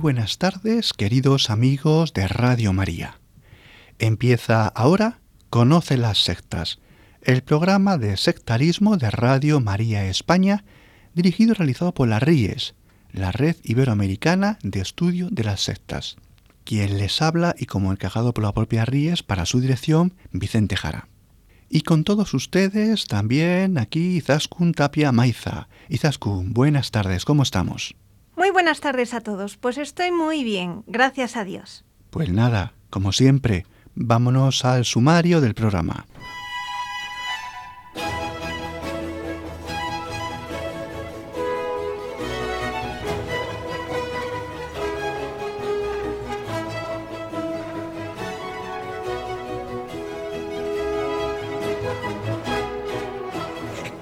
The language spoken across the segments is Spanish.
Buenas tardes, queridos amigos de Radio María. Empieza ahora Conoce las sectas, el programa de sectarismo de Radio María España, dirigido y realizado por la RIES, la Red Iberoamericana de Estudio de las Sectas. Quien les habla y como encajado por la propia RIES para su dirección, Vicente Jara. Y con todos ustedes también aquí Izaskun Tapia Maiza. Izaskun, buenas tardes, ¿cómo estamos? Muy buenas tardes a todos. Pues estoy muy bien, gracias a Dios. Pues nada, como siempre, vámonos al sumario del programa.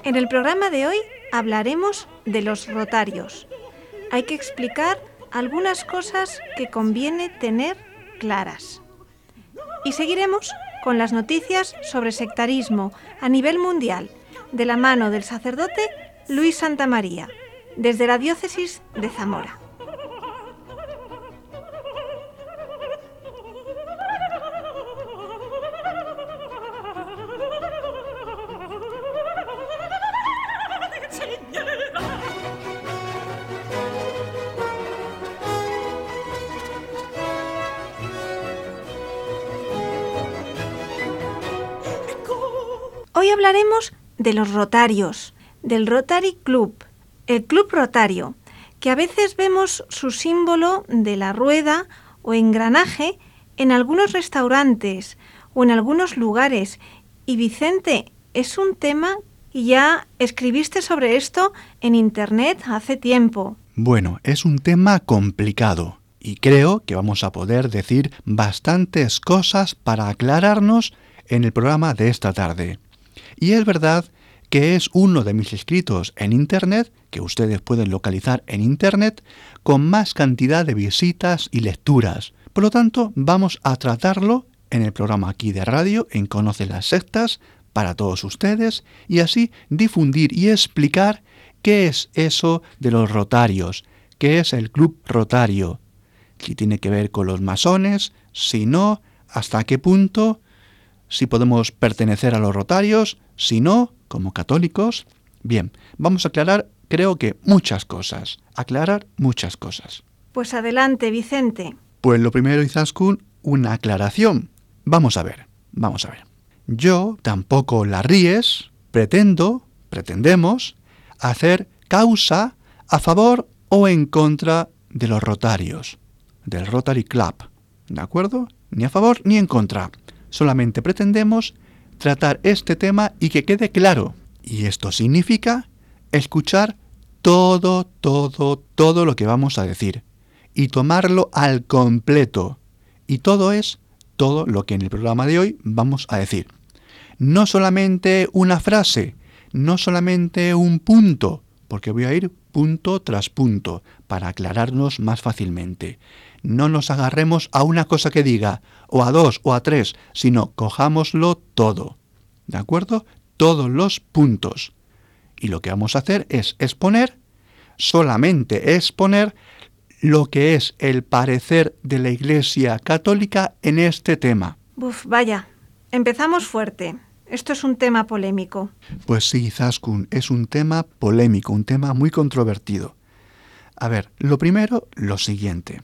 En el programa de hoy hablaremos de los rotarios. Hay que explicar algunas cosas que conviene tener claras. Y seguiremos con las noticias sobre sectarismo a nivel mundial, de la mano del sacerdote Luis Santamaría, desde la diócesis de Zamora. Hablaremos de los rotarios, del Rotary Club, el Club Rotario, que a veces vemos su símbolo de la rueda o engranaje en algunos restaurantes o en algunos lugares. Y Vicente, es un tema y ya escribiste sobre esto en Internet hace tiempo. Bueno, es un tema complicado y creo que vamos a poder decir bastantes cosas para aclararnos en el programa de esta tarde. Y es verdad que es uno de mis escritos en Internet, que ustedes pueden localizar en Internet, con más cantidad de visitas y lecturas. Por lo tanto, vamos a tratarlo en el programa aquí de radio, en Conoce las Sectas, para todos ustedes, y así difundir y explicar qué es eso de los rotarios, qué es el club rotario, si tiene que ver con los masones, si no, hasta qué punto, si podemos pertenecer a los rotarios, si no, como católicos. Bien, vamos a aclarar, creo que muchas cosas. Aclarar muchas cosas. Pues adelante, Vicente. Pues lo primero, Izaskun, una aclaración. Vamos a ver, vamos a ver. Yo, tampoco la ríes, pretendo, pretendemos, hacer causa a favor o en contra de los rotarios, del Rotary Club. ¿De acuerdo? Ni a favor ni en contra. Solamente pretendemos tratar este tema y que quede claro. Y esto significa escuchar todo, todo, todo lo que vamos a decir y tomarlo al completo. Y todo es todo lo que en el programa de hoy vamos a decir. No solamente una frase, no solamente un punto, porque voy a ir punto tras punto para aclararnos más fácilmente. No nos agarremos a una cosa que diga, o a dos, o a tres, sino cojámoslo todo. ¿De acuerdo? Todos los puntos. Y lo que vamos a hacer es exponer, solamente exponer lo que es el parecer de la Iglesia Católica en este tema. Uf, vaya, empezamos fuerte. Esto es un tema polémico. Pues sí, Zaskun, es un tema polémico, un tema muy controvertido. A ver, lo primero, lo siguiente.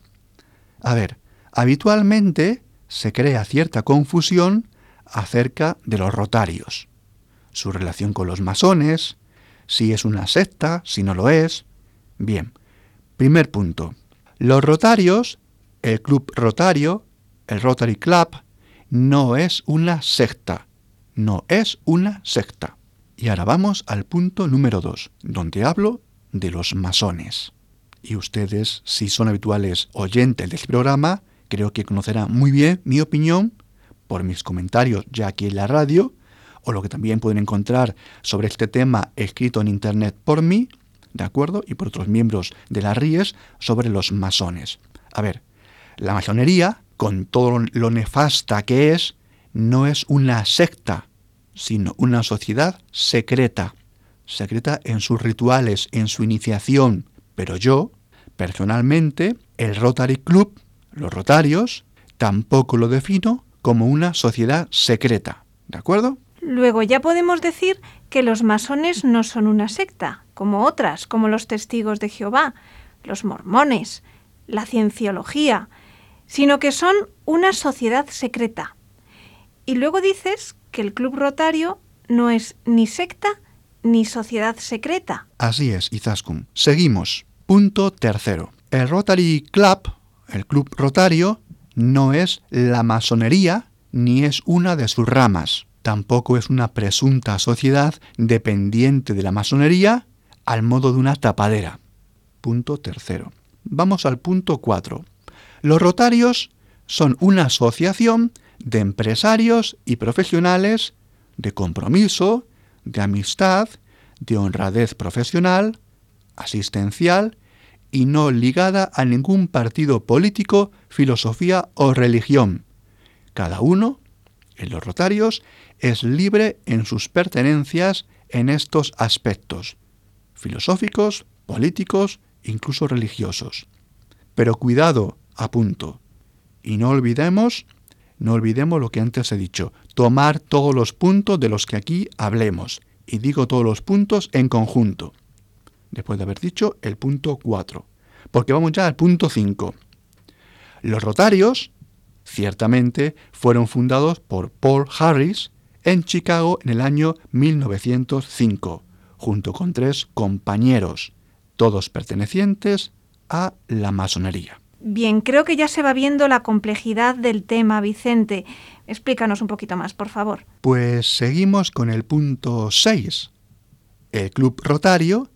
A ver, habitualmente se crea cierta confusión acerca de los rotarios, su relación con los masones, si es una secta, si no lo es. Bien, primer punto. Los rotarios, el club rotario, el Rotary Club, no es una secta, no es una secta. Y ahora vamos al punto número dos, donde hablo de los masones. Y ustedes, si son habituales oyentes de este programa, creo que conocerán muy bien mi opinión por mis comentarios ya aquí en la radio, o lo que también pueden encontrar sobre este tema escrito en Internet por mí, ¿de acuerdo? Y por otros miembros de la RIES sobre los masones. A ver, la masonería, con todo lo nefasta que es, no es una secta, sino una sociedad secreta. Secreta en sus rituales, en su iniciación. Pero yo, personalmente, el Rotary Club, los Rotarios, tampoco lo defino como una sociedad secreta. ¿De acuerdo? Luego ya podemos decir que los masones no son una secta, como otras, como los testigos de Jehová, los mormones, la cienciología, sino que son una sociedad secreta. Y luego dices que el Club Rotario no es ni secta ni sociedad secreta. Así es, Izaskun. Seguimos. Punto tercero. El Rotary Club, el Club Rotario, no es la masonería ni es una de sus ramas tampoco es una presunta sociedad dependiente de la masonería al modo de una tapadera. Punto tercero. Vamos al punto cuatro. Los rotarios son una asociación de empresarios y profesionales de compromiso, de amistad, de honradez profesional, asistencial y no ligada a ningún partido político, filosofía o religión. Cada uno, en los rotarios, es libre en sus pertenencias en estos aspectos, filosóficos, políticos, incluso religiosos. Pero cuidado, apunto, y no olvidemos, no olvidemos lo que antes he dicho, tomar todos los puntos de los que aquí hablemos, y digo todos los puntos en conjunto, después de haber dicho el punto 4, porque vamos ya al punto 5. Los rotarios, ciertamente, fueron fundados por Paul Harris, en Chicago en el año 1905, junto con tres compañeros, todos pertenecientes a la masonería. Bien, creo que ya se va viendo la complejidad del tema, Vicente. Explícanos un poquito más, por favor. Pues seguimos con el punto 6. El Club Rotario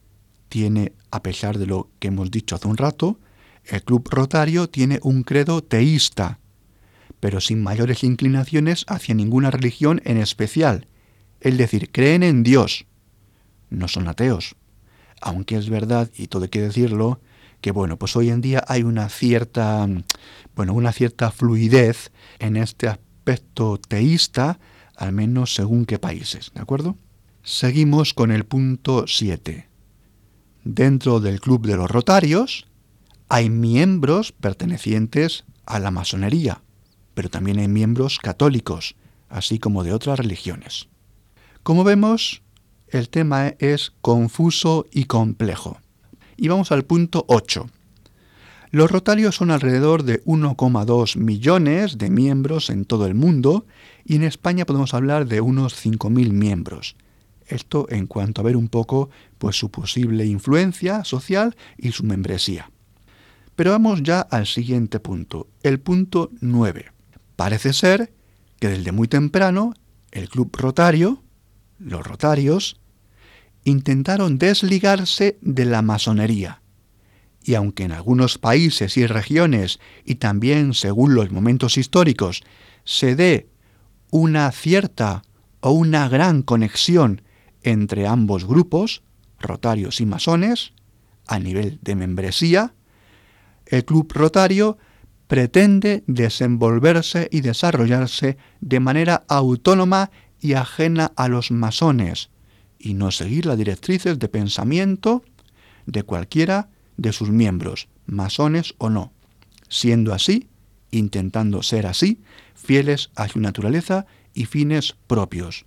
tiene, a pesar de lo que hemos dicho hace un rato, el Club Rotario tiene un credo teísta, pero sin mayores inclinaciones hacia ninguna religión en especial, es decir, creen en Dios. No son ateos. Aunque es verdad, y todo hay que decirlo, que bueno, pues hoy en día hay una cierta, bueno, una cierta fluidez en este aspecto teísta, al menos según qué países, ¿de acuerdo? Seguimos con el punto 7. Dentro del Club de los Rotarios hay miembros pertenecientes a la masonería, pero también hay miembros católicos, así como de otras religiones. Como vemos, el tema es confuso y complejo. Y vamos al punto 8. Los rotarios son alrededor de 1,2 millones de miembros en todo el mundo y en España podemos hablar de unos 5.000 miembros. Esto en cuanto a ver un poco pues su posible influencia social y su membresía. Pero vamos ya al siguiente punto, el punto 9. Parece ser que desde muy temprano el club rotario, los rotarios, intentaron desligarse de la masonería. Y aunque en algunos países y regiones, y también según los momentos históricos, se dé una cierta o una gran conexión entre ambos grupos, rotarios y masones, a nivel de membresía, el club rotario pretende desenvolverse y desarrollarse de manera autónoma y ajena a los masones, y no seguir las directrices de pensamiento de cualquiera de sus miembros, masones o no, siendo así, intentando ser así, fieles a su naturaleza y fines propios,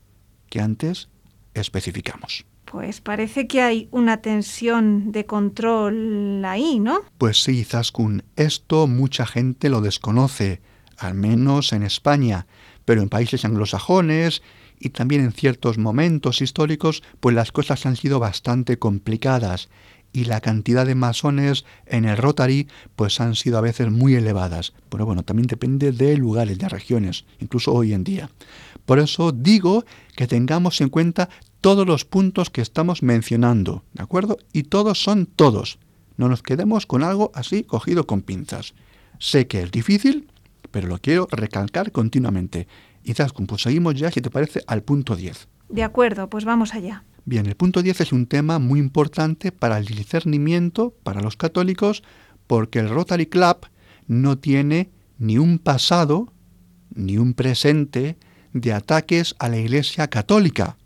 que antes especificamos. Pues parece que hay una tensión de control ahí, ¿no? Pues sí, Zaskun, esto mucha gente lo desconoce, al menos en España, pero en países anglosajones y también en ciertos momentos históricos, pues las cosas han sido bastante complicadas y la cantidad de masones en el Rotary pues han sido a veces muy elevadas. Pero bueno, también depende de lugares, de regiones, incluso hoy en día. Por eso digo que tengamos en cuenta todos los puntos que estamos mencionando, ¿de acuerdo? Y todos son todos, No nos quedemos con algo así cogido con pinzas. Sé que es difícil, pero lo quiero recalcar continuamente. Y pues seguimos ya, si te parece, al punto 10. De acuerdo, pues vamos allá. Bien, el punto 10 es un tema muy importante para el discernimiento para los católicos porque el Rotary Club no tiene ni un pasado ni un presente de ataques a la Iglesia católica,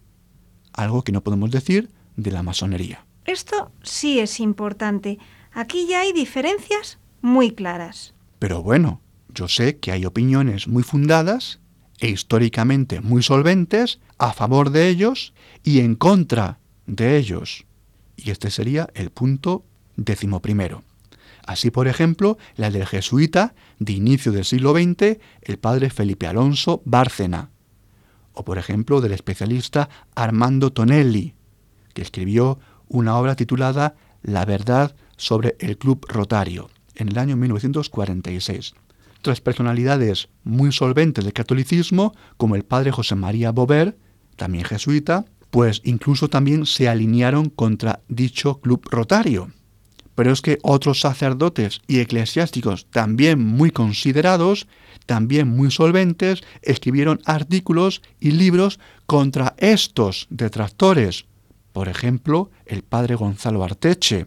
algo que no podemos decir de la masonería. Esto sí es importante. Aquí ya hay diferencias muy claras. Pero bueno, yo sé que hay opiniones muy fundadas e históricamente muy solventes a favor de ellos y en contra de ellos. Y este sería el punto decimoprimero. Así, por ejemplo, la del jesuita de inicio del siglo XX, el padre Felipe Alonso Bárcena, o por ejemplo del especialista Armando Tonelli, que escribió una obra titulada La verdad sobre el Club Rotario en el año 1946. Otras personalidades muy solventes del catolicismo, como el padre José María Bover, también jesuita, pues incluso también se alinearon contra dicho club rotario. Pero es que otros sacerdotes y eclesiásticos también muy considerados, también muy solventes, escribieron artículos y libros contra estos detractores. Por ejemplo, el padre Gonzalo Arteche,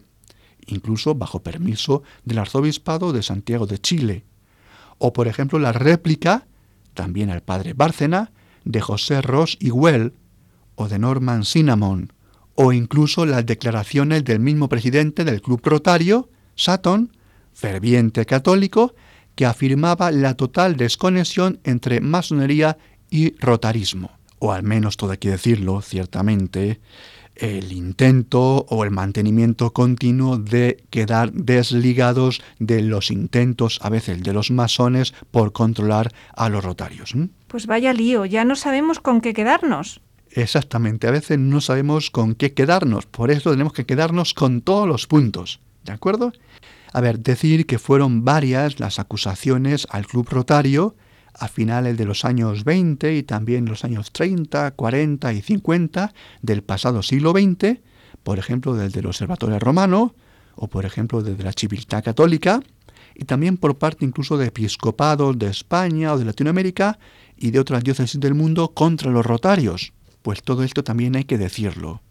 incluso bajo permiso del arzobispado de Santiago de Chile. O por ejemplo la réplica, también al padre Bárcena, de José Ross y Well, o de Norman Cinnamon, o incluso las declaraciones del mismo presidente del Club Rotario, Sutton, ferviente católico, que afirmaba la total desconexión entre masonería y rotarismo. O al menos todo hay que decirlo, ciertamente, el intento o el mantenimiento continuo de quedar desligados de los intentos a veces de los masones por controlar a los rotarios. Pues vaya lío, ya no sabemos con qué quedarnos. Exactamente, a veces no sabemos con qué quedarnos, por eso tenemos que quedarnos con todos los puntos, ¿de acuerdo? A ver, decir que fueron varias las acusaciones al Club Rotario a finales de los años 20 y también los años 30, 40 y 50 del pasado siglo XX, por ejemplo desde el Observatorio Romano o por ejemplo desde la Civiltà Católica, y también por parte incluso de episcopados de España o de Latinoamérica y de otras diócesis del mundo contra los rotarios. Pues todo esto también hay que decirlo.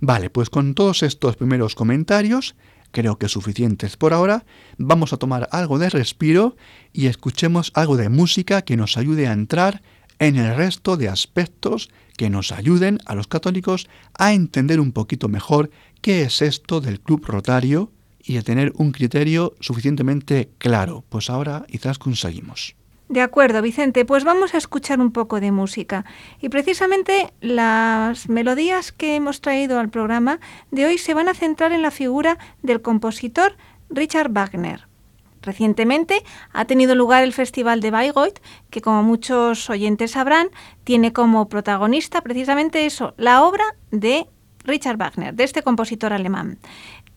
Vale, pues con todos estos primeros comentarios, creo que suficientes por ahora, vamos a tomar algo de respiro y escuchemos algo de música que nos ayude a entrar en el resto de aspectos que nos ayuden a los católicos a entender un poquito mejor qué es esto del club rotario y a tener un criterio suficientemente claro. Pues ahora quizás conseguimos. De acuerdo, Vicente, pues vamos a escuchar un poco de música. Y precisamente las melodías que hemos traído al programa de hoy se van a centrar en la figura del compositor Richard Wagner. Recientemente ha tenido lugar el Festival de Bayreuth, que como muchos oyentes sabrán, tiene como protagonista precisamente eso, la obra de Richard Wagner, de este compositor alemán.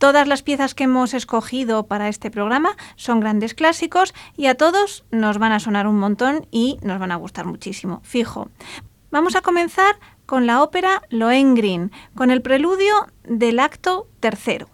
Todas las piezas que hemos escogido para este programa son grandes clásicos y a todos nos van a sonar un montón y nos van a gustar muchísimo, fijo. Vamos a comenzar con la ópera Lohengrin, con el preludio del acto tercero.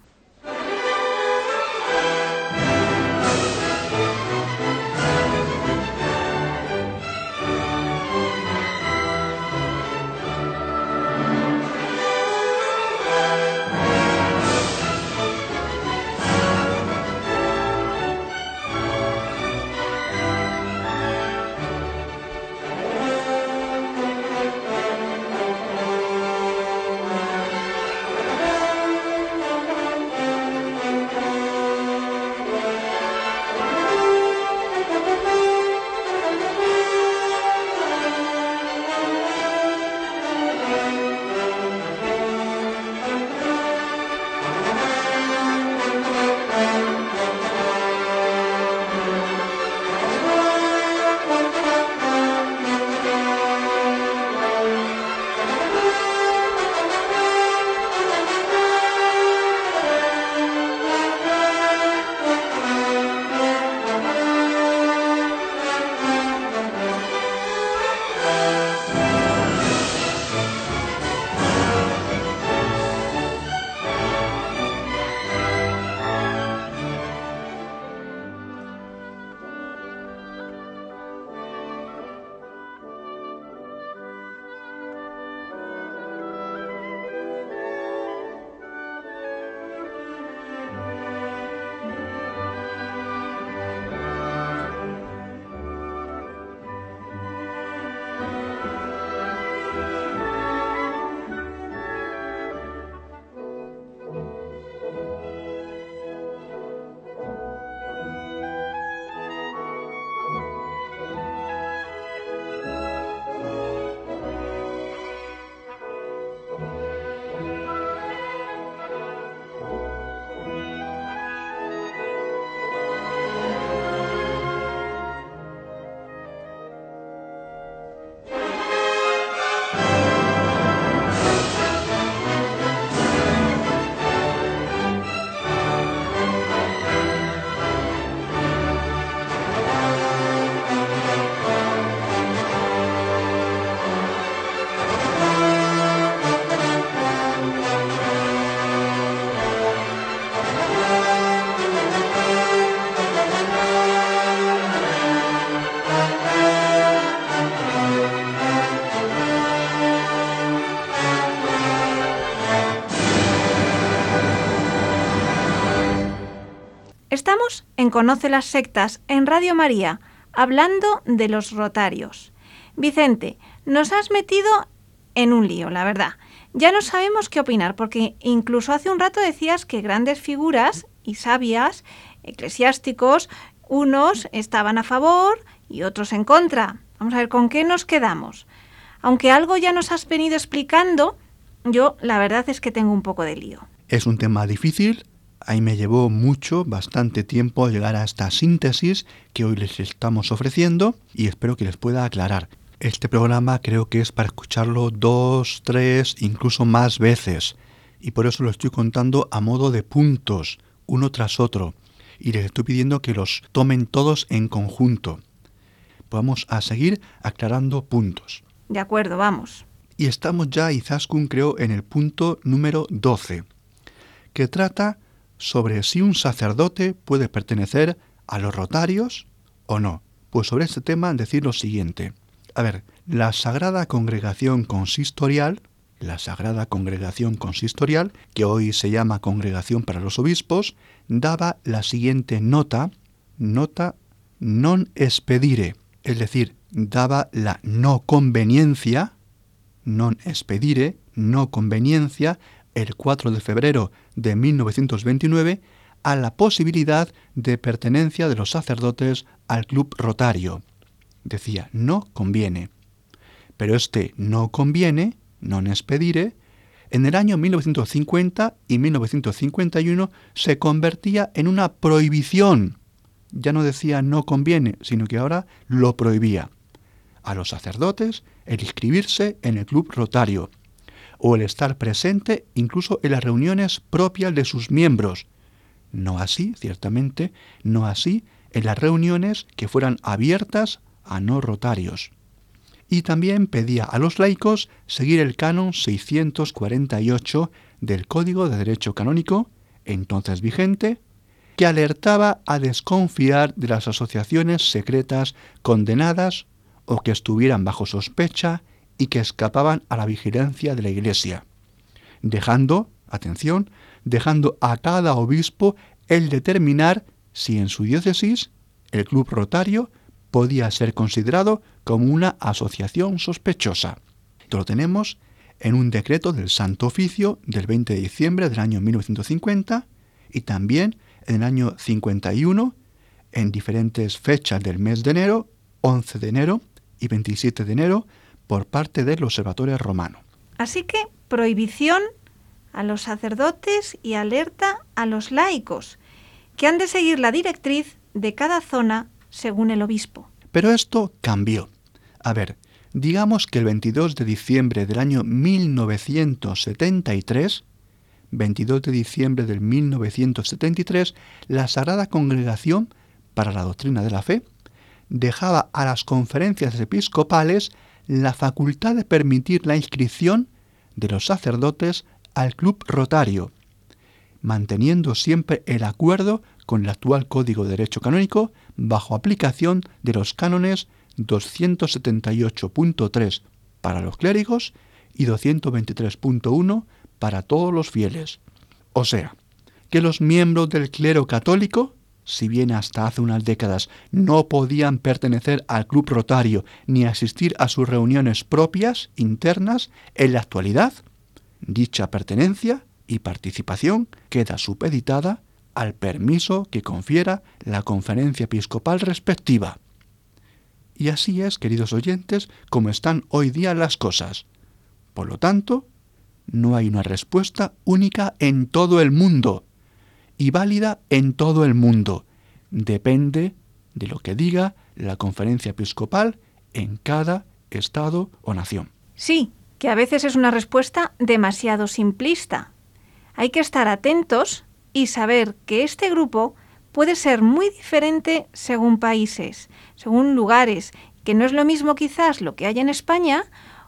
Conoce las Sectas en Radio María, hablando de los rotarios. Vicente, nos has metido en un lío, la verdad. Ya no sabemos qué opinar, porque incluso hace un rato decías que grandes figuras y sabias, eclesiásticos, unos estaban a favor y otros en contra. Vamos a ver con qué nos quedamos. Aunque algo ya nos has venido explicando, yo la verdad es que tengo un poco de lío. Es un tema difícil. Ahí me llevó mucho, bastante tiempo llegar a esta síntesis que hoy les estamos ofreciendo y espero que les pueda aclarar. Este programa creo que es para escucharlo dos, tres, incluso más veces. Y por eso lo estoy contando a modo de puntos, uno tras otro. Y les estoy pidiendo que los tomen todos en conjunto. Vamos a seguir aclarando puntos. De acuerdo, vamos. Y estamos ya, Izaskun, creo, en el punto número 12, que trata sobre si un sacerdote puede pertenecer a los rotarios o no. Pues sobre este tema decir lo siguiente. A ver, la Sagrada Congregación Consistorial, la Sagrada Congregación Consistorial, que hoy se llama Congregación para los Obispos, daba la siguiente nota, nota non expedire, es decir, daba la no conveniencia, non expedire, no conveniencia, el 4 de febrero de 1929, a la posibilidad de pertenencia de los sacerdotes al club rotario. Decía, no conviene. Pero este no conviene, non expedire, en el año 1950 y 1951 se convertía en una prohibición. Ya no decía no conviene, sino que ahora lo prohibía a los sacerdotes el inscribirse en el club rotario o el estar presente incluso en las reuniones propias de sus miembros. No así, ciertamente, no así en las reuniones que fueran abiertas a no rotarios. Y también pedía a los laicos seguir el canon 648 del Código de Derecho Canónico, entonces vigente, que alertaba a desconfiar de las asociaciones secretas condenadas o que estuvieran bajo sospecha y que escapaban a la vigilancia de la Iglesia, dejando, atención, dejando a cada obispo el determinar si en su diócesis el club rotario podía ser considerado como una asociación sospechosa. Esto lo tenemos en un decreto del Santo Oficio del 20 de diciembre del año 1950 y también en el año 51, en diferentes fechas del mes de enero, 11 de enero, y 27 de enero por parte del Observatorio Romano. Así que prohibición a los sacerdotes y alerta a los laicos, que han de seguir la directriz de cada zona según el obispo. Pero esto cambió. A ver, digamos que el 22 de diciembre del año 1973, 22 de diciembre del 1973, la Sagrada Congregación para la Doctrina de la Fe dejaba a las conferencias episcopales la facultad de permitir la inscripción de los sacerdotes al club rotario, manteniendo siempre el acuerdo con el actual Código de Derecho Canónico bajo aplicación de los cánones 278.3 para los clérigos y 223.1 para todos los fieles. O sea, que los miembros del clero católico si bien hasta hace unas décadas no podían pertenecer al club rotario ni asistir a sus reuniones propias, internas, en la actualidad, dicha pertenencia y participación queda supeditada al permiso que confiera la conferencia episcopal respectiva. Y así es, queridos oyentes, como están hoy día las cosas. Por lo tanto, no hay una respuesta única en todo el mundo y válida en todo el mundo. Depende de lo que diga la conferencia episcopal en cada estado o nación. Sí, que a veces es una respuesta demasiado simplista. Hay que estar atentos y saber que este grupo puede ser muy diferente según países, según lugares, que no es lo mismo quizás lo que hay en España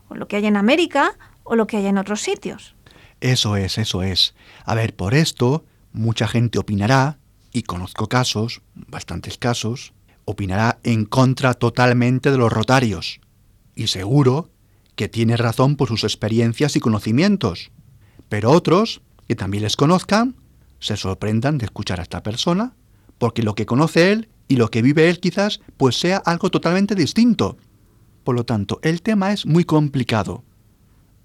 o lo que hay en América o lo que hay en otros sitios. Eso es, eso es. A ver, por esto mucha gente opinará, y conozco casos, bastantes casos, opinará en contra totalmente de los rotarios. Y seguro que tiene razón por sus experiencias y conocimientos. Pero otros, que también les conozcan, se sorprendan de escuchar a esta persona, porque lo que conoce él y lo que vive él quizás pues sea algo totalmente distinto. Por lo tanto, el tema es muy complicado.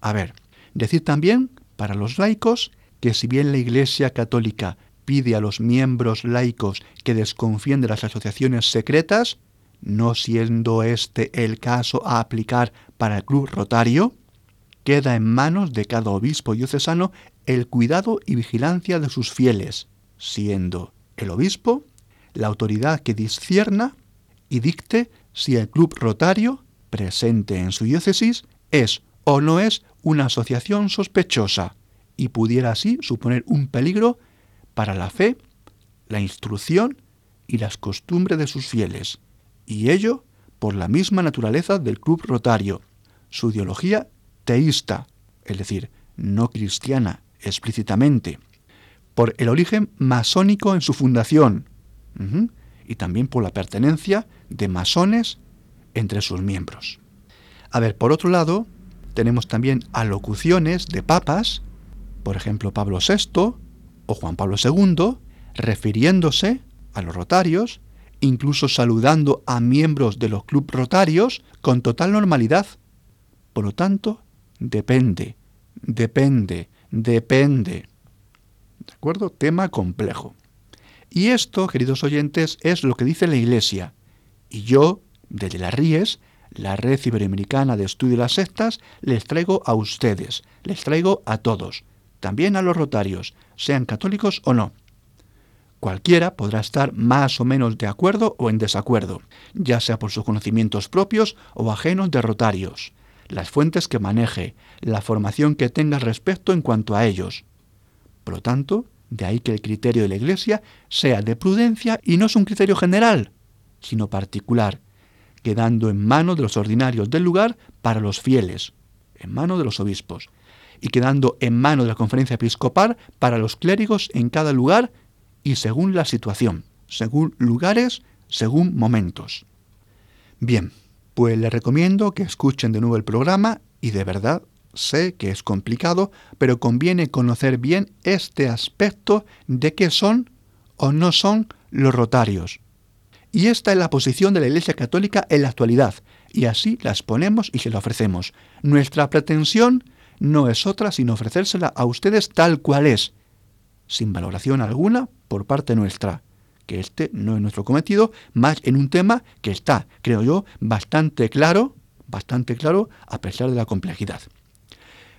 A ver, decir también para los laicos que si bien la Iglesia Católica pide a los miembros laicos que desconfíen de las asociaciones secretas, no siendo este el caso a aplicar para el club rotario, queda en manos de cada obispo diocesano el cuidado y vigilancia de sus fieles, siendo el obispo la autoridad que discierna y dicte si el club rotario presente en su diócesis es o no es una asociación sospechosa y pudiera así suponer un peligro para la fe, la instrucción y las costumbres de sus fieles, y ello por la misma naturaleza del club rotario, su ideología teísta, es decir, no cristiana explícitamente, por el origen masónico en su fundación, y también por la pertenencia de masones entre sus miembros. A ver, por otro lado, tenemos también alocuciones de papas, por ejemplo Pablo VI o Juan Pablo II, refiriéndose a los rotarios, incluso saludando a miembros de los clubes rotarios con total normalidad. Por lo tanto, depende, depende, depende. ¿De acuerdo? Tema complejo. Y esto, queridos oyentes, es lo que dice la Iglesia. Y yo, desde las Ries, la Red Iberoamericana de Estudio de las Sectas, les traigo a ustedes, les traigo a todos, también a los rotarios, sean católicos o no. Cualquiera podrá estar más o menos de acuerdo o en desacuerdo, ya sea por sus conocimientos propios o ajenos de rotarios, las fuentes que maneje, la formación que tenga respecto en cuanto a ellos. Por lo tanto, de ahí que el criterio de la Iglesia sea de prudencia y no es un criterio general, sino particular, quedando en manos de los ordinarios del lugar para los fieles, en manos de los obispos, y quedando en manos de la conferencia episcopal para los clérigos en cada lugar y según la situación, según lugares, según momentos. Bien, pues les recomiendo que escuchen de nuevo el programa y de verdad sé que es complicado, pero conviene conocer bien este aspecto de qué son o no son los rotarios. Y esta es la posición de la Iglesia Católica en la actualidad, y así la exponemos y se la ofrecemos. Nuestra pretensión no es otra sino ofrecérsela a ustedes tal cual es, sin valoración alguna por parte nuestra, que este no es nuestro cometido, más en un tema que está, creo yo, bastante claro, bastante claro a pesar de la complejidad.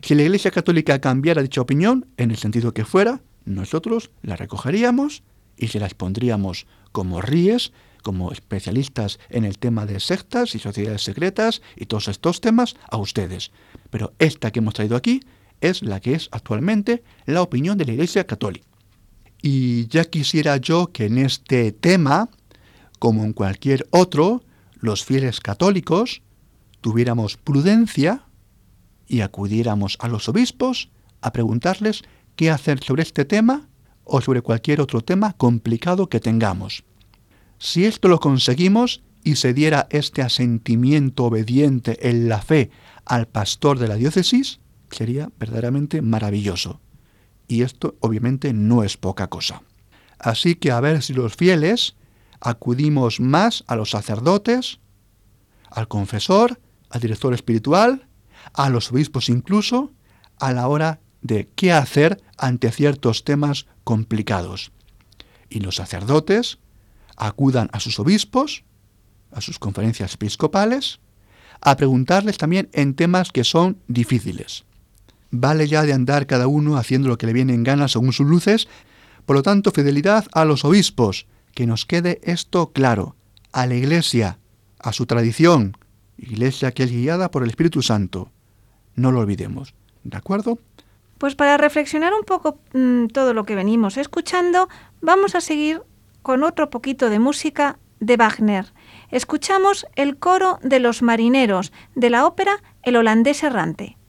Si la Iglesia Católica cambiara dicha opinión, en el sentido que fuera, nosotros la recogeríamos y se la expondríamos como ríes, como especialistas en el tema de sectas y sociedades secretas y todos estos temas a ustedes. Pero esta que hemos traído aquí es la que es actualmente la opinión de la Iglesia Católica. Y ya quisiera yo que en este tema, como en cualquier otro, los fieles católicos tuviéramos prudencia y acudiéramos a los obispos a preguntarles qué hacer sobre este tema o sobre cualquier otro tema complicado que tengamos. Si esto lo conseguimos y se diera este asentimiento obediente en la fe al pastor de la diócesis, sería verdaderamente maravilloso. Y esto obviamente no es poca cosa. Así que a ver si los fieles acudimos más a los sacerdotes, al confesor, al director espiritual, a los obispos incluso, a la hora de qué hacer ante ciertos temas complicados. Y los sacerdotes acudan a sus obispos, a sus conferencias episcopales, a preguntarles también en temas que son difíciles. Vale ya de andar cada uno haciendo lo que le viene en gana según sus luces, por lo tanto fidelidad a los obispos, que nos quede esto claro, a la Iglesia, a su tradición, Iglesia que es guiada por el Espíritu Santo, no lo olvidemos. ¿De acuerdo? Pues para reflexionar un poco mm, todo lo que venimos escuchando, vamos a seguir con otro poquito de música de Wagner. Escuchamos el coro de los marineros de la ópera El holandés errante.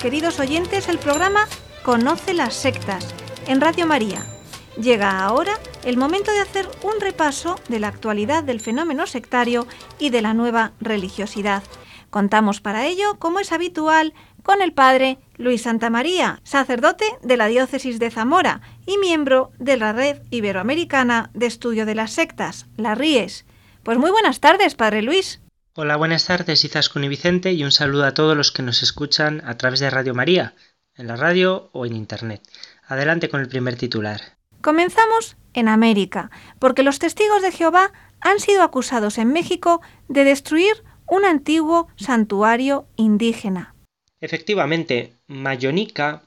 Queridos oyentes, el programa Conoce las sectas en Radio María. Llega ahora el momento de hacer un repaso de la actualidad del fenómeno sectario y de la nueva religiosidad. Contamos para ello, como es habitual, con el padre Luis Santa María, sacerdote de la diócesis de Zamora y miembro de la Red Iberoamericana de Estudio de las Sectas, la RIES. Pues muy buenas tardes, padre Luis. Hola, buenas tardes, Izaskun y Vicente, y un saludo a todos los que nos escuchan a través de Radio María, en la radio o en Internet. Adelante con el primer titular. Comenzamos en América, porque los testigos de Jehová han sido acusados en México de destruir un antiguo santuario indígena. Efectivamente, Mayonica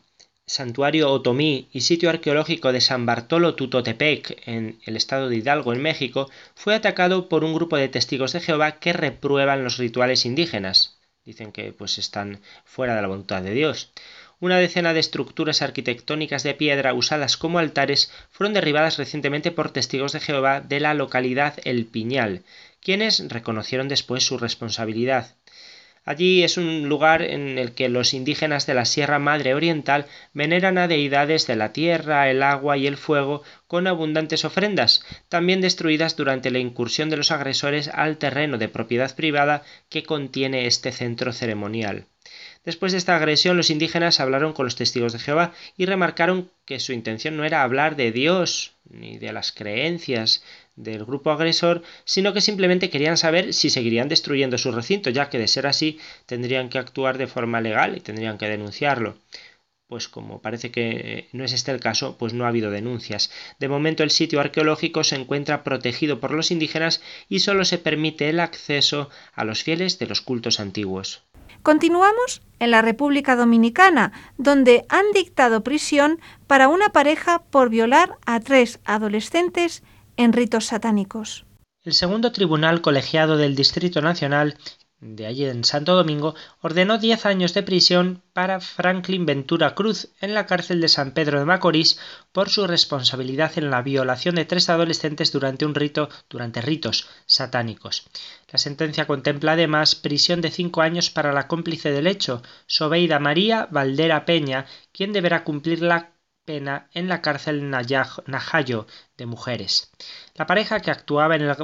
santuario otomí y sitio arqueológico de San Bartolo Tutotepec en el estado de Hidalgo en México fue atacado por un grupo de testigos de Jehová que reprueban los rituales indígenas. Dicen que pues están fuera de la voluntad de Dios. Una decena de estructuras arquitectónicas de piedra usadas como altares fueron derribadas recientemente por testigos de Jehová de la localidad El Piñal, quienes reconocieron después su responsabilidad. Allí es un lugar en el que los indígenas de la Sierra Madre Oriental veneran a deidades de la tierra, el agua y el fuego con abundantes ofrendas, también destruidas durante la incursión de los agresores al terreno de propiedad privada que contiene este centro ceremonial. Después de esta agresión, los indígenas hablaron con los testigos de Jehová y remarcaron que su intención no era hablar de Dios ni de las creencias del grupo agresor, sino que simplemente querían saber si seguirían destruyendo su recinto, ya que de ser así tendrían que actuar de forma legal y tendrían que denunciarlo. Pues como parece que no es este el caso, pues no ha habido denuncias. De momento el sitio arqueológico se encuentra protegido por los indígenas y solo se permite el acceso a los fieles de los cultos antiguos. Continuamos en la República Dominicana, donde han dictado prisión para una pareja por violar a tres adolescentes en ritos satánicos. El segundo tribunal colegiado del Distrito Nacional de allí en Santo Domingo, ordenó 10 años de prisión para Franklin Ventura Cruz en la cárcel de San Pedro de Macorís por su responsabilidad en la violación de tres adolescentes durante un rito durante ritos satánicos. La sentencia contempla además prisión de 5 años para la cómplice del hecho, Sobeida María Valdera Peña, quien deberá cumplir la pena en la cárcel Najayo de mujeres. La pareja que actuaba en el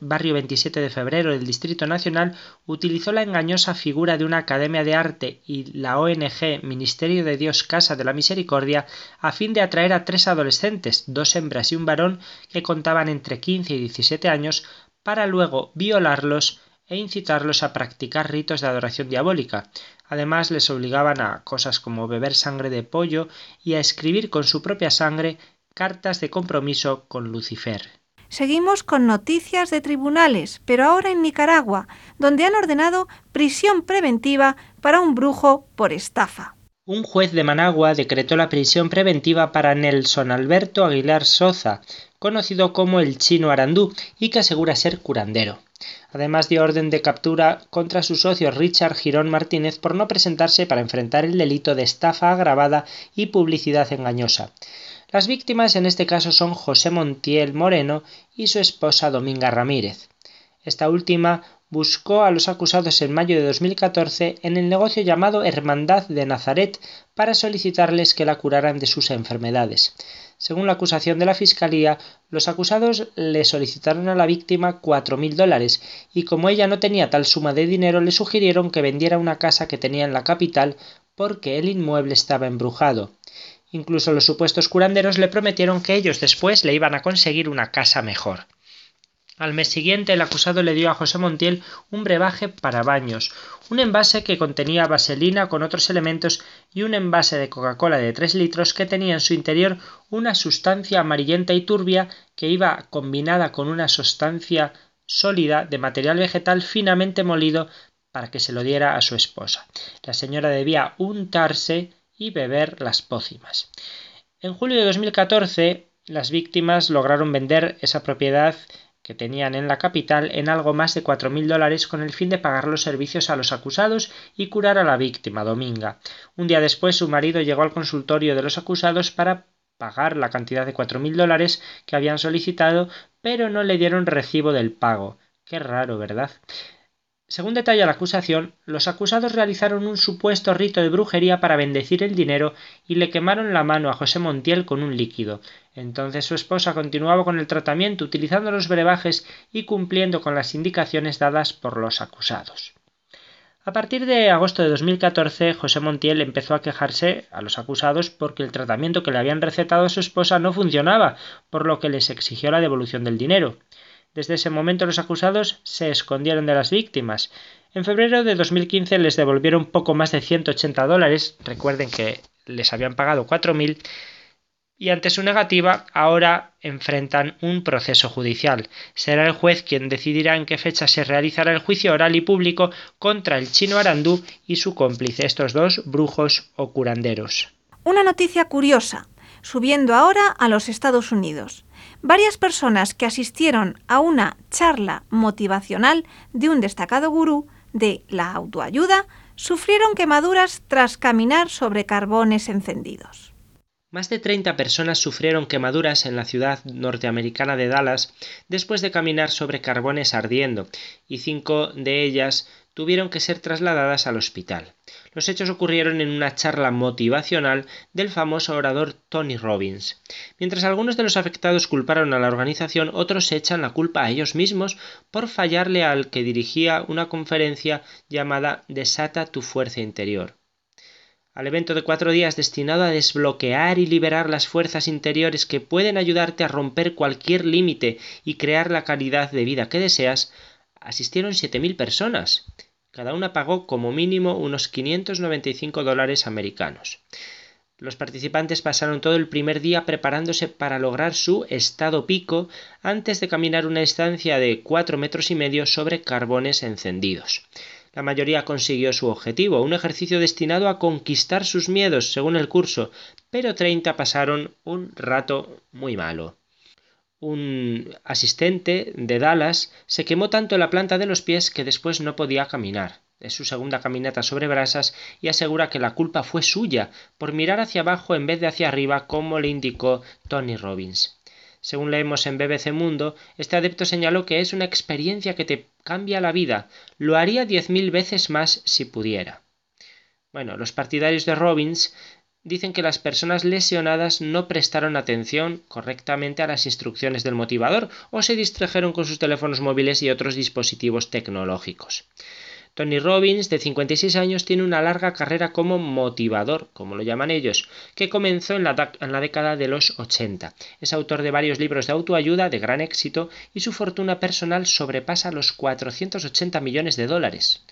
barrio 27 de febrero del Distrito Nacional utilizó la engañosa figura de una academia de arte y la ONG Ministerio de Dios Casa de la Misericordia a fin de atraer a tres adolescentes, dos hembras y un varón que contaban entre 15 y 17 años, para luego violarlos e incitarlos a practicar ritos de adoración diabólica, Además les obligaban a cosas como beber sangre de pollo y a escribir con su propia sangre cartas de compromiso con Lucifer. Seguimos con noticias de tribunales, pero ahora en Nicaragua, donde han ordenado prisión preventiva para un brujo por estafa. Un juez de Managua decretó la prisión preventiva para Nelson Alberto Aguilar Soza, conocido como el chino Arandú, y que asegura ser curandero. Además dio orden de captura contra su socio Richard Girón Martínez por no presentarse para enfrentar el delito de estafa agravada y publicidad engañosa. Las víctimas en este caso son José Montiel Moreno y su esposa Dominga Ramírez. Esta última buscó a los acusados en mayo de 2014 en el negocio llamado Hermandad de Nazaret para solicitarles que la curaran de sus enfermedades. Según la acusación de la Fiscalía, los acusados le solicitaron a la víctima cuatro mil dólares y como ella no tenía tal suma de dinero le sugirieron que vendiera una casa que tenía en la capital porque el inmueble estaba embrujado. Incluso los supuestos curanderos le prometieron que ellos después le iban a conseguir una casa mejor. Al mes siguiente el acusado le dio a José Montiel un brebaje para baños, un envase que contenía vaselina con otros elementos y un envase de Coca-Cola de 3 litros que tenía en su interior una sustancia amarillenta y turbia que iba combinada con una sustancia sólida de material vegetal finamente molido para que se lo diera a su esposa. La señora debía untarse y beber las pócimas. En julio de 2014, las víctimas lograron vender esa propiedad que tenían en la capital en algo más de cuatro mil dólares con el fin de pagar los servicios a los acusados y curar a la víctima, Dominga. Un día después su marido llegó al consultorio de los acusados para pagar la cantidad de cuatro mil dólares que habían solicitado, pero no le dieron recibo del pago. Qué raro, ¿verdad? Según detalla la acusación, los acusados realizaron un supuesto rito de brujería para bendecir el dinero y le quemaron la mano a José Montiel con un líquido. Entonces su esposa continuaba con el tratamiento utilizando los brebajes y cumpliendo con las indicaciones dadas por los acusados. A partir de agosto de 2014, José Montiel empezó a quejarse a los acusados porque el tratamiento que le habían recetado a su esposa no funcionaba, por lo que les exigió la devolución del dinero. Desde ese momento los acusados se escondieron de las víctimas. En febrero de 2015 les devolvieron poco más de 180 dólares, recuerden que les habían pagado 4.000, y ante su negativa ahora enfrentan un proceso judicial. Será el juez quien decidirá en qué fecha se realizará el juicio oral y público contra el chino Arandú y su cómplice, estos dos brujos o curanderos. Una noticia curiosa, subiendo ahora a los Estados Unidos. Varias personas que asistieron a una charla motivacional de un destacado gurú de la autoayuda sufrieron quemaduras tras caminar sobre carbones encendidos. Más de 30 personas sufrieron quemaduras en la ciudad norteamericana de Dallas después de caminar sobre carbones ardiendo, y cinco de ellas tuvieron que ser trasladadas al hospital. Los hechos ocurrieron en una charla motivacional del famoso orador Tony Robbins. Mientras algunos de los afectados culparon a la organización, otros echan la culpa a ellos mismos por fallarle al que dirigía una conferencia llamada Desata tu fuerza interior al evento de cuatro días destinado a desbloquear y liberar las fuerzas interiores que pueden ayudarte a romper cualquier límite y crear la calidad de vida que deseas, asistieron 7.000 personas. Cada una pagó como mínimo unos 595 dólares americanos. Los participantes pasaron todo el primer día preparándose para lograr su estado pico antes de caminar una distancia de cuatro metros y medio sobre carbones encendidos. La mayoría consiguió su objetivo, un ejercicio destinado a conquistar sus miedos, según el curso, pero 30 pasaron un rato muy malo. Un asistente de Dallas se quemó tanto la planta de los pies que después no podía caminar. Es su segunda caminata sobre brasas y asegura que la culpa fue suya por mirar hacia abajo en vez de hacia arriba como le indicó Tony Robbins. Según leemos en BBC Mundo, este adepto señaló que es una experiencia que te cambia la vida. Lo haría diez mil veces más si pudiera. Bueno, los partidarios de Robbins dicen que las personas lesionadas no prestaron atención correctamente a las instrucciones del motivador o se distrajeron con sus teléfonos móviles y otros dispositivos tecnológicos. Tony Robbins, de 56 años, tiene una larga carrera como motivador, como lo llaman ellos, que comenzó en la, década de los 80. Es autor de varios libros de autoayuda de gran éxito y su fortuna personal sobrepasa los 480 millones de dólares.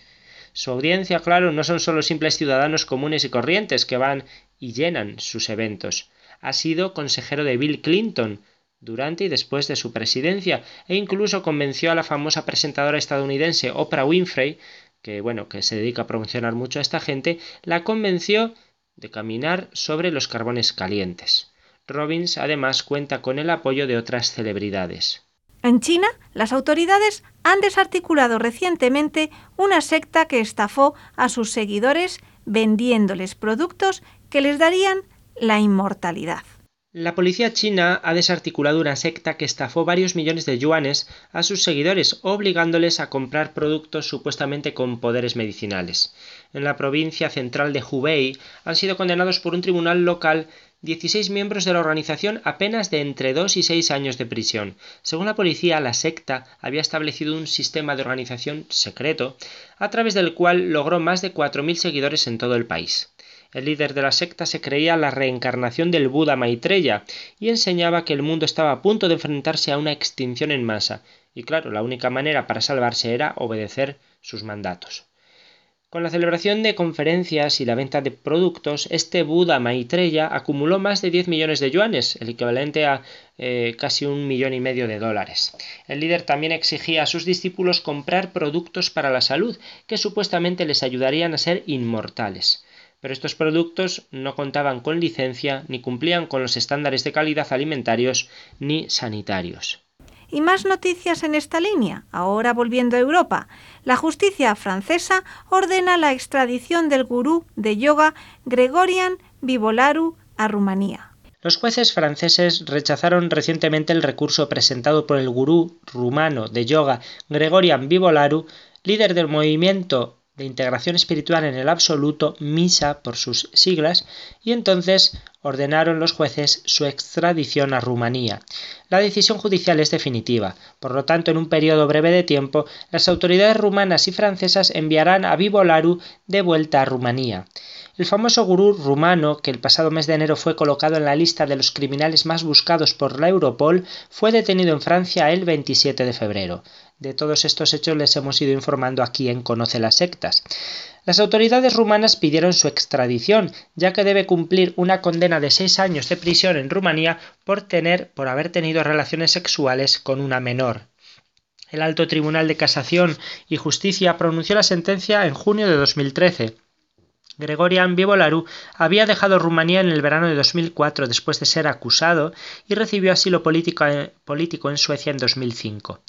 Su audiencia, claro, no son solo simples ciudadanos comunes y corrientes que van y llenan sus eventos. Ha sido consejero de Bill Clinton, durante y después de su presidencia, e incluso convenció a la famosa presentadora estadounidense Oprah Winfrey que bueno, que se dedica a promocionar mucho a esta gente, la convenció de caminar sobre los carbones calientes. Robbins además cuenta con el apoyo de otras celebridades. En China, las autoridades han desarticulado recientemente una secta que estafó a sus seguidores vendiéndoles productos que les darían la inmortalidad. La policía china ha desarticulado una secta que estafó varios millones de yuanes a sus seguidores, obligándoles a comprar productos supuestamente con poderes medicinales. En la provincia central de Hubei han sido condenados por un tribunal local 16 miembros de la organización apenas de entre 2 y 6 años de prisión. Según la policía, la secta había establecido un sistema de organización secreto a través del cual logró más de 4.000 seguidores en todo el país. El líder de la secta se creía la reencarnación del Buda Maitreya y enseñaba que el mundo estaba a punto de enfrentarse a una extinción en masa, y claro, la única manera para salvarse era obedecer sus mandatos. Con la celebración de conferencias y la venta de productos, este Buda Maitreya acumuló más de 10 millones de yuanes, el equivalente a eh, casi un millón y medio de dólares. El líder también exigía a sus discípulos comprar productos para la salud, que supuestamente les ayudarían a ser inmortales pero estos productos no contaban con licencia ni cumplían con los estándares de calidad alimentarios ni sanitarios. Y más noticias en esta línea. Ahora volviendo a Europa, la justicia francesa ordena la extradición del gurú de yoga Gregorian Vivolaru a Rumanía. Los jueces franceses rechazaron recientemente el recurso presentado por el gurú rumano de yoga Gregorian Vivolaru, líder del movimiento de integración espiritual en el absoluto, misa por sus siglas, y entonces ordenaron los jueces su extradición a Rumanía. La decisión judicial es definitiva, por lo tanto en un periodo breve de tiempo las autoridades rumanas y francesas enviarán a Vivolaru de vuelta a Rumanía. El famoso gurú rumano, que el pasado mes de enero fue colocado en la lista de los criminales más buscados por la Europol, fue detenido en Francia el 27 de febrero. De todos estos hechos les hemos ido informando aquí en Conoce las sectas. Las autoridades rumanas pidieron su extradición, ya que debe cumplir una condena de seis años de prisión en Rumanía por tener, por haber tenido relaciones sexuales con una menor. El Alto Tribunal de Casación y Justicia pronunció la sentencia en junio de 2013. Gregorian Vivolaru había dejado Rumanía en el verano de 2004 después de ser acusado y recibió asilo político, político en Suecia en 2005.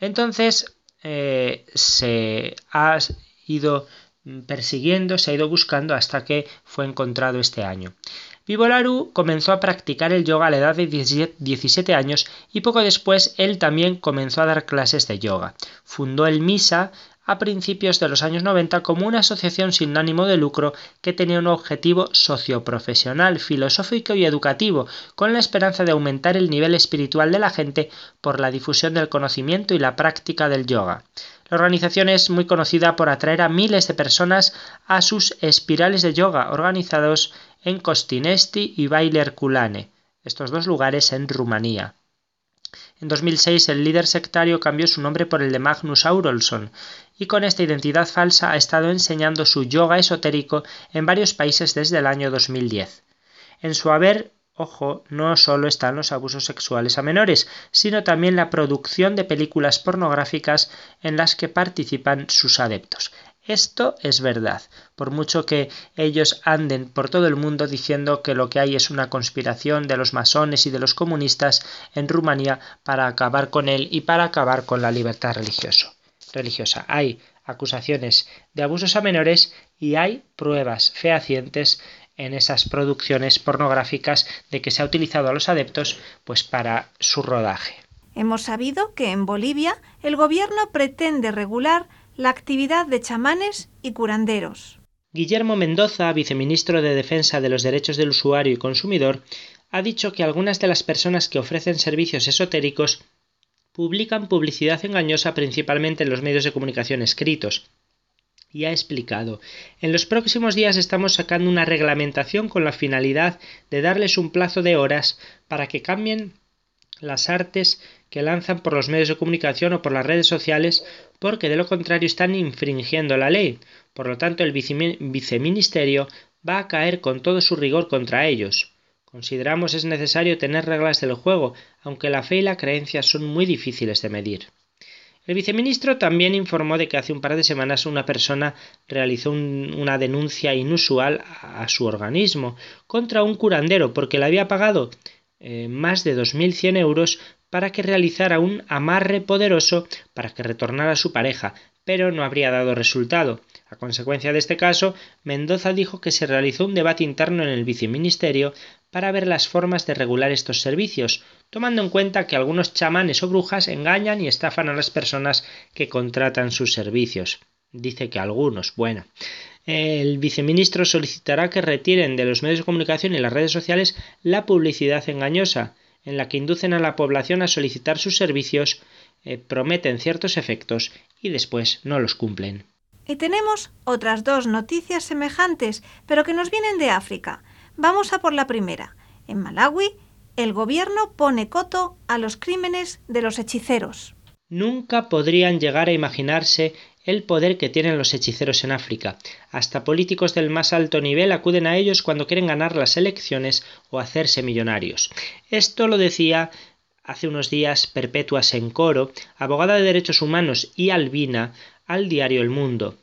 Entonces eh, se ha ido persiguiendo, se ha ido buscando hasta que fue encontrado este año. Vivolaru comenzó a practicar el yoga a la edad de 17 años y poco después él también comenzó a dar clases de yoga. Fundó el MISA a principios de los años 90 como una asociación sin ánimo de lucro que tenía un objetivo socioprofesional, filosófico y educativo, con la esperanza de aumentar el nivel espiritual de la gente por la difusión del conocimiento y la práctica del yoga. La organización es muy conocida por atraer a miles de personas a sus espirales de yoga organizados en Costinesti y Bailer estos dos lugares en Rumanía. En 2006 el líder sectario cambió su nombre por el de Magnus Aurolson y con esta identidad falsa ha estado enseñando su yoga esotérico en varios países desde el año 2010. En su haber, ojo, no solo están los abusos sexuales a menores, sino también la producción de películas pornográficas en las que participan sus adeptos. Esto es verdad, por mucho que ellos anden por todo el mundo diciendo que lo que hay es una conspiración de los masones y de los comunistas en Rumanía para acabar con él y para acabar con la libertad religiosa. Hay acusaciones de abusos a menores y hay pruebas fehacientes en esas producciones pornográficas de que se ha utilizado a los adeptos pues para su rodaje. Hemos sabido que en Bolivia el gobierno pretende regular la actividad de chamanes y curanderos. Guillermo Mendoza, viceministro de Defensa de los Derechos del Usuario y Consumidor, ha dicho que algunas de las personas que ofrecen servicios esotéricos publican publicidad engañosa principalmente en los medios de comunicación escritos. Y ha explicado, en los próximos días estamos sacando una reglamentación con la finalidad de darles un plazo de horas para que cambien las artes que lanzan por los medios de comunicación o por las redes sociales porque de lo contrario están infringiendo la ley. Por lo tanto, el viceministerio va a caer con todo su rigor contra ellos. Consideramos es necesario tener reglas del juego, aunque la fe y la creencia son muy difíciles de medir. El viceministro también informó de que hace un par de semanas una persona realizó una denuncia inusual a, su organismo contra un curandero porque le había pagado eh, más de 2.100 euros para que realizara un amarre poderoso para que retornara su pareja, pero no habría dado resultado. A consecuencia de este caso, Mendoza dijo que se realizó un debate interno en el viceministerio para ver las formas de regular estos servicios, tomando en cuenta que algunos chamanes o brujas engañan y estafan a las personas que contratan sus servicios. Dice que algunos, bueno. El viceministro solicitará que retiren de los medios de comunicación y las redes sociales la publicidad engañosa, en la que inducen a la población a solicitar sus servicios, eh, prometen ciertos efectos y después no los cumplen. Y tenemos otras dos noticias semejantes, pero que nos vienen de África. Vamos a por la primera. En Malawi, el gobierno pone coto a los crímenes de los hechiceros. Nunca podrían llegar a imaginarse el poder que tienen los hechiceros en África. Hasta políticos del más alto nivel acuden a ellos cuando quieren ganar las elecciones o hacerse millonarios. Esto lo decía hace unos días Perpetua Sencoro, abogada de derechos humanos y albina, al diario El Mundo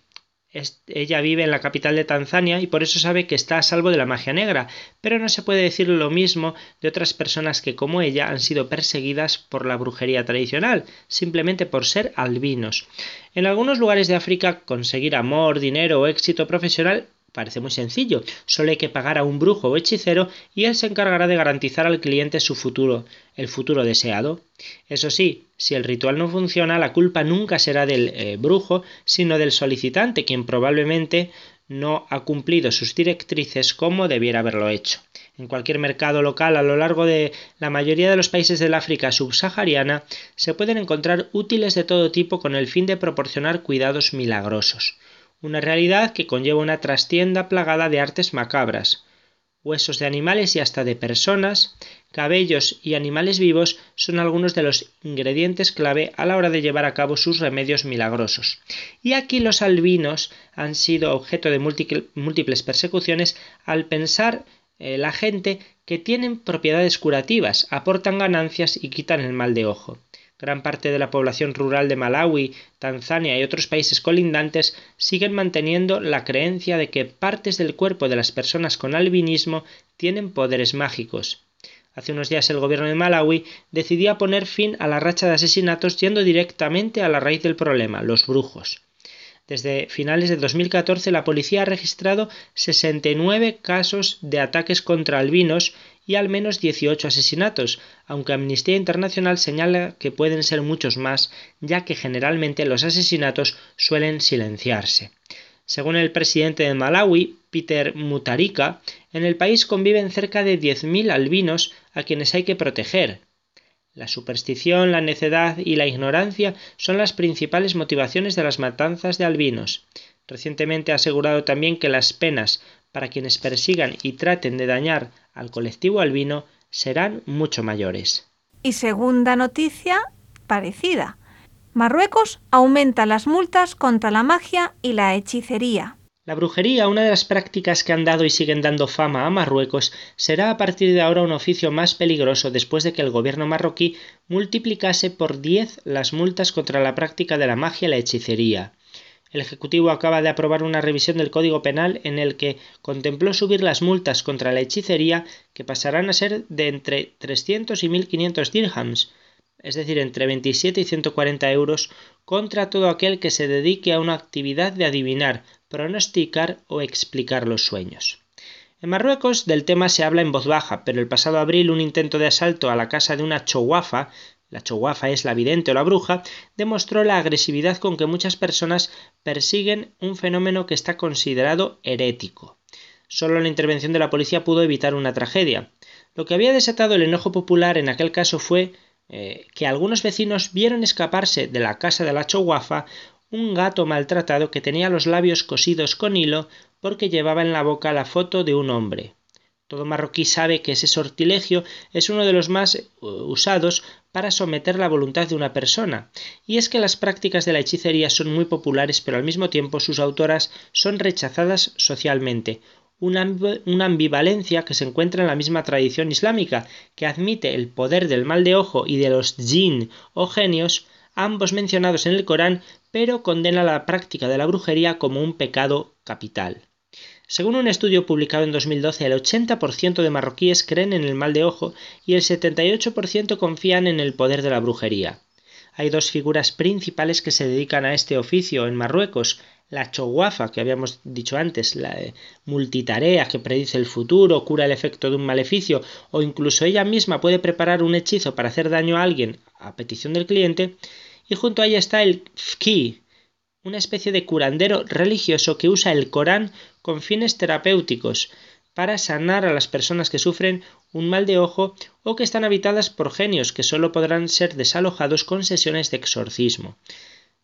ella vive en la capital de Tanzania y por eso sabe que está a salvo de la magia negra, pero no se puede decir lo mismo de otras personas que como ella han sido perseguidas por la brujería tradicional, simplemente por ser albinos. En algunos lugares de África conseguir amor, dinero o éxito profesional Parece muy sencillo, solo hay que pagar a un brujo o hechicero y él se encargará de garantizar al cliente su futuro, el futuro deseado. Eso sí, si el ritual no funciona, la culpa nunca será del eh, brujo, sino del solicitante, quien probablemente no ha cumplido sus directrices como debiera haberlo hecho. En cualquier mercado local a lo largo de la mayoría de los países del África subsahariana se pueden encontrar útiles de todo tipo con el fin de proporcionar cuidados milagrosos una realidad que conlleva una trastienda plagada de artes macabras. Huesos de animales y hasta de personas, cabellos y animales vivos son algunos de los ingredientes clave a la hora de llevar a cabo sus remedios milagrosos. Y aquí los albinos han sido objeto de múltiples persecuciones al pensar eh, la gente que tienen propiedades curativas, aportan ganancias y quitan el mal de ojo. Gran parte de la población rural de Malawi, Tanzania y otros países colindantes siguen manteniendo la creencia de que partes del cuerpo de las personas con albinismo tienen poderes mágicos. Hace unos días el gobierno de Malawi decidió poner fin a la racha de asesinatos yendo directamente a la raíz del problema, los brujos. Desde finales de 2014 la policía ha registrado 69 casos de ataques contra albinos y al menos 18 asesinatos, aunque Amnistía Internacional señala que pueden ser muchos más, ya que generalmente los asesinatos suelen silenciarse. Según el presidente de Malawi, Peter Mutarika, en el país conviven cerca de 10.000 albinos a quienes hay que proteger, la superstición, la necedad y la ignorancia son las principales motivaciones de las matanzas de albinos. Recientemente ha asegurado también que las penas para quienes persigan y traten de dañar al colectivo albino serán mucho mayores. Y segunda noticia parecida. Marruecos aumenta las multas contra la magia y la hechicería. La brujería, una de las prácticas que han dado y siguen dando fama a Marruecos, será a partir de ahora un oficio más peligroso después de que el gobierno marroquí multiplicase por 10 las multas contra la práctica de la magia y la hechicería. El Ejecutivo acaba de aprobar una revisión del Código Penal en el que contempló subir las multas contra la hechicería que pasarán a ser de entre 300 y 1.500 dirhams, es decir, entre 27 y 140 euros, contra todo aquel que se dedique a una actividad de adivinar, pronosticar o explicar los sueños. En Marruecos del tema se habla en voz baja, pero el pasado abril un intento de asalto a la casa de una chowafa, la chowafa es la vidente o la bruja, demostró la agresividad con que muchas personas persiguen un fenómeno que está considerado herético. Solo la intervención de la policía pudo evitar una tragedia. Lo que había desatado el enojo popular en aquel caso fue eh, que algunos vecinos vieron escaparse de la casa de la chowafa un gato maltratado que tenía los labios cosidos con hilo porque llevaba en la boca la foto de un hombre. Todo marroquí sabe que ese sortilegio es uno de los más usados para someter la voluntad de una persona, y es que las prácticas de la hechicería son muy populares, pero al mismo tiempo sus autoras son rechazadas socialmente, una, ambivalencia que se encuentra en la misma tradición islámica, que admite el poder del mal de ojo y de los jinn o genios, ambos mencionados en el Corán, pero condena la práctica de la brujería como un pecado capital. Según un estudio publicado en 2012, el 80% de marroquíes creen en el mal de ojo y el 78% confían en el poder de la brujería. hay dos figuras principales que se dedican a este oficio en Marruecos. La choguafa, que habíamos dicho antes, la multitarea que predice el futuro, cura el efecto de un maleficio, o incluso ella misma puede preparar un hechizo para hacer daño a alguien a petición del cliente. Y junto a ella está el fki, una especie de curandero religioso que usa el Corán con fines terapéuticos para sanar a las personas que sufren un mal de ojo o que están habitadas por genios que solo podrán ser desalojados con sesiones de exorcismo.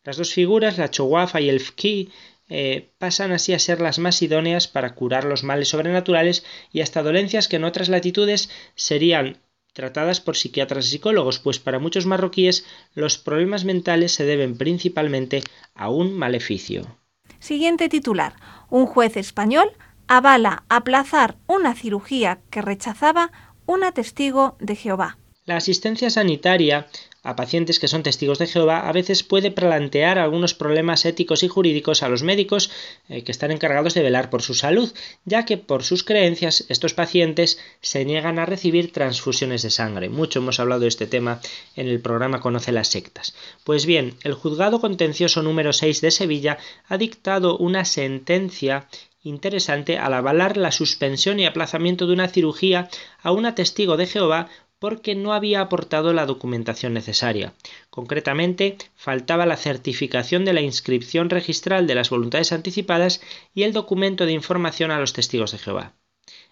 Las dos figuras, la Chowafa y el Fki, eh, pasan así a ser las más idóneas para curar los males sobrenaturales y hasta dolencias que en otras latitudes serían tratadas por psiquiatras y psicólogos, pues para muchos marroquíes los problemas mentales se deben principalmente a un maleficio. Siguiente titular. Un juez español avala aplazar una cirugía que rechazaba una testigo de Jehová. La asistencia sanitaria a pacientes que son testigos de Jehová a veces puede plantear algunos problemas éticos y jurídicos a los médicos eh, que están encargados de velar por su salud, ya que por sus creencias estos pacientes se niegan a recibir transfusiones de sangre. Mucho hemos hablado de este tema en el programa Conoce las sectas. Pues bien, el juzgado contencioso número 6 de Sevilla ha dictado una sentencia interesante al avalar la suspensión y aplazamiento de una cirugía a una testigo de Jehová porque no había aportado la documentación necesaria. Concretamente, faltaba la certificación de la inscripción registral de las voluntades anticipadas y el documento de información a los testigos de Jehová.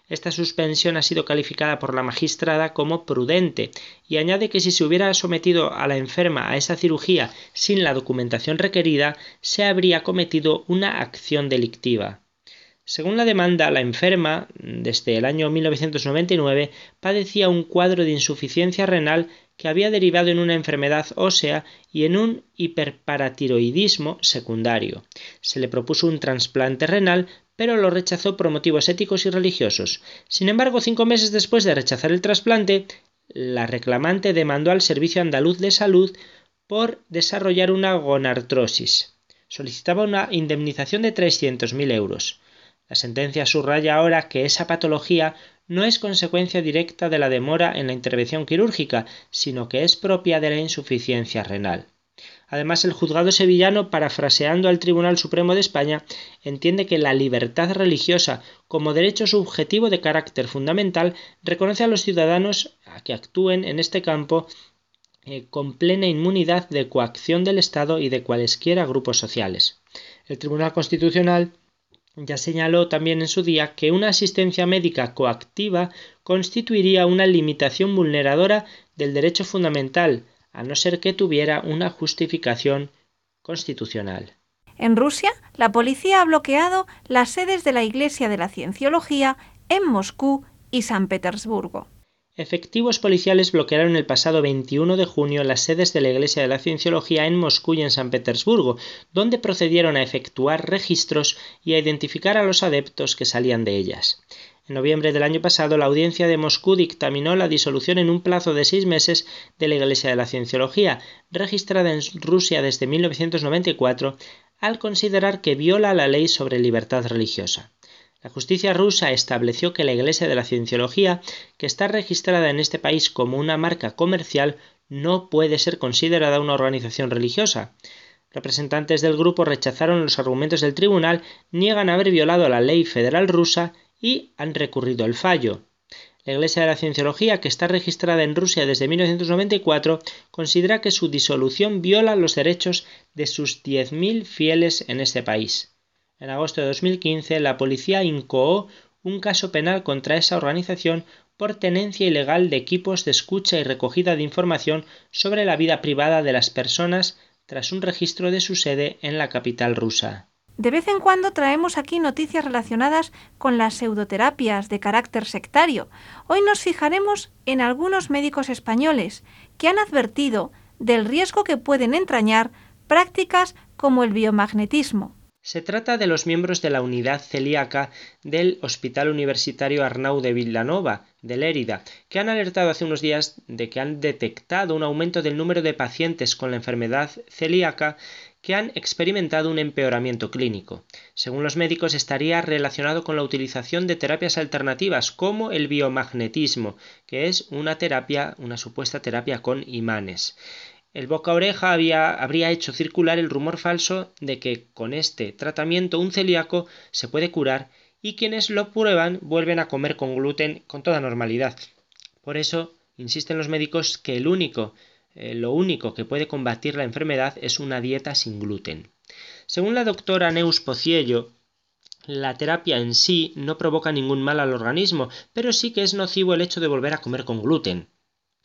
Esta suspensión ha sido calificada por la magistrada como prudente y añade que si se hubiera sometido a la enferma a esa cirugía sin la documentación requerida, se habría cometido una acción delictiva. Según la demanda, la enferma, desde el año 1999, padecía un cuadro de insuficiencia renal que había derivado en una enfermedad ósea y en un hiperparatiroidismo secundario. Se le propuso un trasplante renal, pero lo rechazó por motivos éticos y religiosos. Sin embargo, cinco meses después de rechazar el trasplante, la reclamante demandó al Servicio Andaluz de Salud por desarrollar una gonartrosis. Solicitaba una indemnización de 300.000 euros. La sentencia subraya ahora que esa patología no es consecuencia directa de la demora en la intervención quirúrgica, sino que es propia de la insuficiencia renal. Además, el juzgado sevillano, parafraseando al Tribunal Supremo de España, entiende que la libertad religiosa como derecho subjetivo de carácter fundamental reconoce a los ciudadanos a que actúen en este campo eh, con plena inmunidad de coacción del Estado y de cualesquiera grupos sociales. El Tribunal Constitucional ya señaló también en su día que una asistencia médica coactiva constituiría una limitación vulneradora del derecho fundamental, a no ser que tuviera una justificación constitucional. En Rusia, la policía ha bloqueado las sedes de la Iglesia de la Cienciología en Moscú y San Petersburgo. Efectivos policiales bloquearon el pasado 21 de junio las sedes de la Iglesia de la Cienciología en Moscú y en San Petersburgo, donde procedieron a efectuar registros y a identificar a los adeptos que salían de ellas. En noviembre del año pasado, la audiencia de Moscú dictaminó la disolución en un plazo de seis meses de la Iglesia de la Cienciología, registrada en Rusia desde 1994, al considerar que viola la ley sobre libertad religiosa. La justicia rusa estableció que la Iglesia de la Cienciología, que está registrada en este país como una marca comercial, no puede ser considerada una organización religiosa. Representantes del grupo rechazaron los argumentos del tribunal, niegan haber violado la ley federal rusa y han recurrido el fallo. La Iglesia de la Cienciología, que está registrada en Rusia desde 1994, considera que su disolución viola los derechos de sus 10.000 fieles en este país. En agosto de 2015, la policía incoó un caso penal contra esa organización por tenencia ilegal de equipos de escucha y recogida de información sobre la vida privada de las personas tras un registro de su sede en la capital rusa. De vez en cuando traemos aquí noticias relacionadas con las pseudoterapias de carácter sectario. Hoy nos fijaremos en algunos médicos españoles que han advertido del riesgo que pueden entrañar prácticas como el biomagnetismo. Se trata de los miembros de la unidad celíaca del Hospital Universitario Arnau de Villanova, de Lérida, que han alertado hace unos días de que han detectado un aumento del número de pacientes con la enfermedad celíaca que han experimentado un empeoramiento clínico. Según los médicos, estaría relacionado con la utilización de terapias alternativas como el biomagnetismo, que es una terapia, una supuesta terapia con imanes. El boca oreja había, habría hecho circular el rumor falso de que con este tratamiento un celíaco se puede curar y quienes lo prueban vuelven a comer con gluten con toda normalidad. Por eso insisten los médicos que el único, eh, lo único que puede combatir la enfermedad es una dieta sin gluten. Según la doctora Neus Pociello, la terapia en sí no provoca ningún mal al organismo, pero sí que es nocivo el hecho de volver a comer con gluten.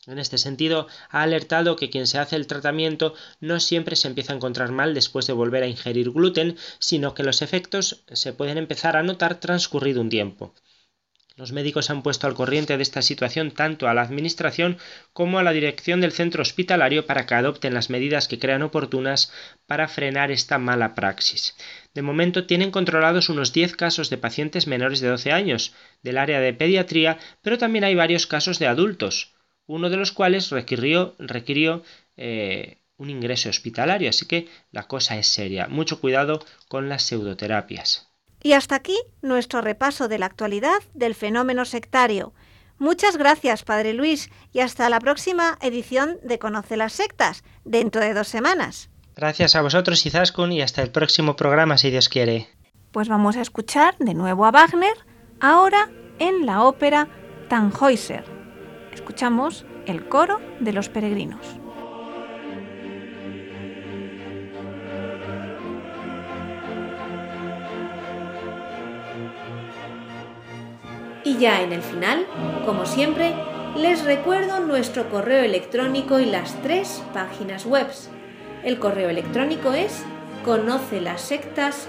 En este sentido, ha alertado que quien se hace el tratamiento no siempre se empieza a encontrar mal después de volver a ingerir gluten, sino que los efectos se pueden empezar a notar transcurrido un tiempo. Los médicos han puesto al corriente de esta situación tanto a la Administración como a la dirección del centro hospitalario para que adopten las medidas que crean oportunas para frenar esta mala praxis. De momento tienen controlados unos 10 casos de pacientes menores de 12 años del área de pediatría, pero también hay varios casos de adultos, uno de los cuales requirió, requirió eh, un ingreso hospitalario, así que la cosa es seria. Mucho cuidado con las pseudoterapias. Y hasta aquí nuestro repaso de la actualidad del fenómeno sectario. Muchas gracias, Padre Luis, y hasta la próxima edición de Conoce las Sectas, dentro de dos semanas. Gracias a vosotros, Izaskun, y hasta el próximo programa, si Dios quiere. Pues vamos a escuchar de nuevo a Wagner, ahora en la ópera Tannhäuser. Escuchamos el coro de los peregrinos. Y ya en el final, como siempre, les recuerdo nuestro correo electrónico y las tres páginas web. El correo electrónico es conoce las sectas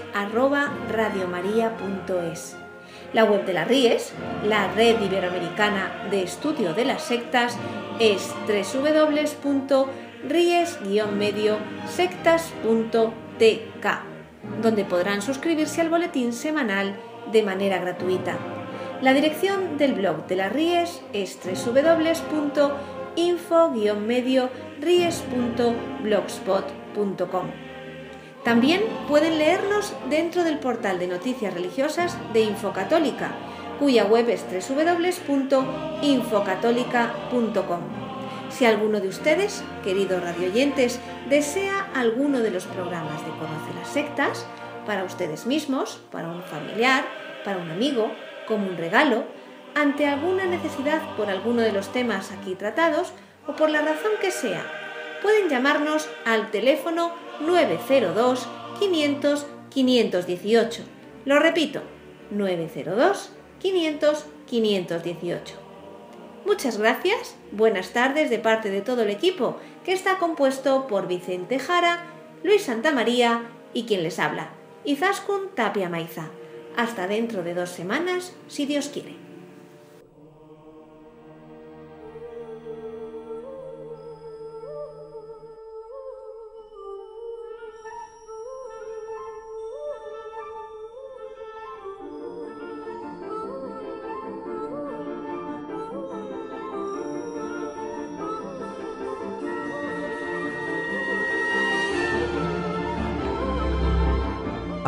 La web de la RIES, la Red Iberoamericana de Estudio de las Sectas, es www.ries-medio-sectas.tk, donde podrán suscribirse al boletín semanal de manera gratuita. La dirección del blog de las Ries es www.info-medio-ries.blogspot.com. También pueden leernos dentro del portal de noticias religiosas de Infocatólica, cuya web es www.infocatólica.com. Si alguno de ustedes, queridos radioyentes, desea alguno de los programas de Conoce las Sectas, para ustedes mismos, para un familiar, para un amigo, como un regalo, ante alguna necesidad por alguno de los temas aquí tratados o por la razón que sea, pueden llamarnos al teléfono 902 500 518. Lo repito, 902 500 518. Muchas gracias, buenas tardes de parte de todo el equipo, que está compuesto por Vicente Jara, Luis Santamaría y quien les habla, Izaskun Tapia Maiza. Hasta dentro de dos semanas, si Dios quiere.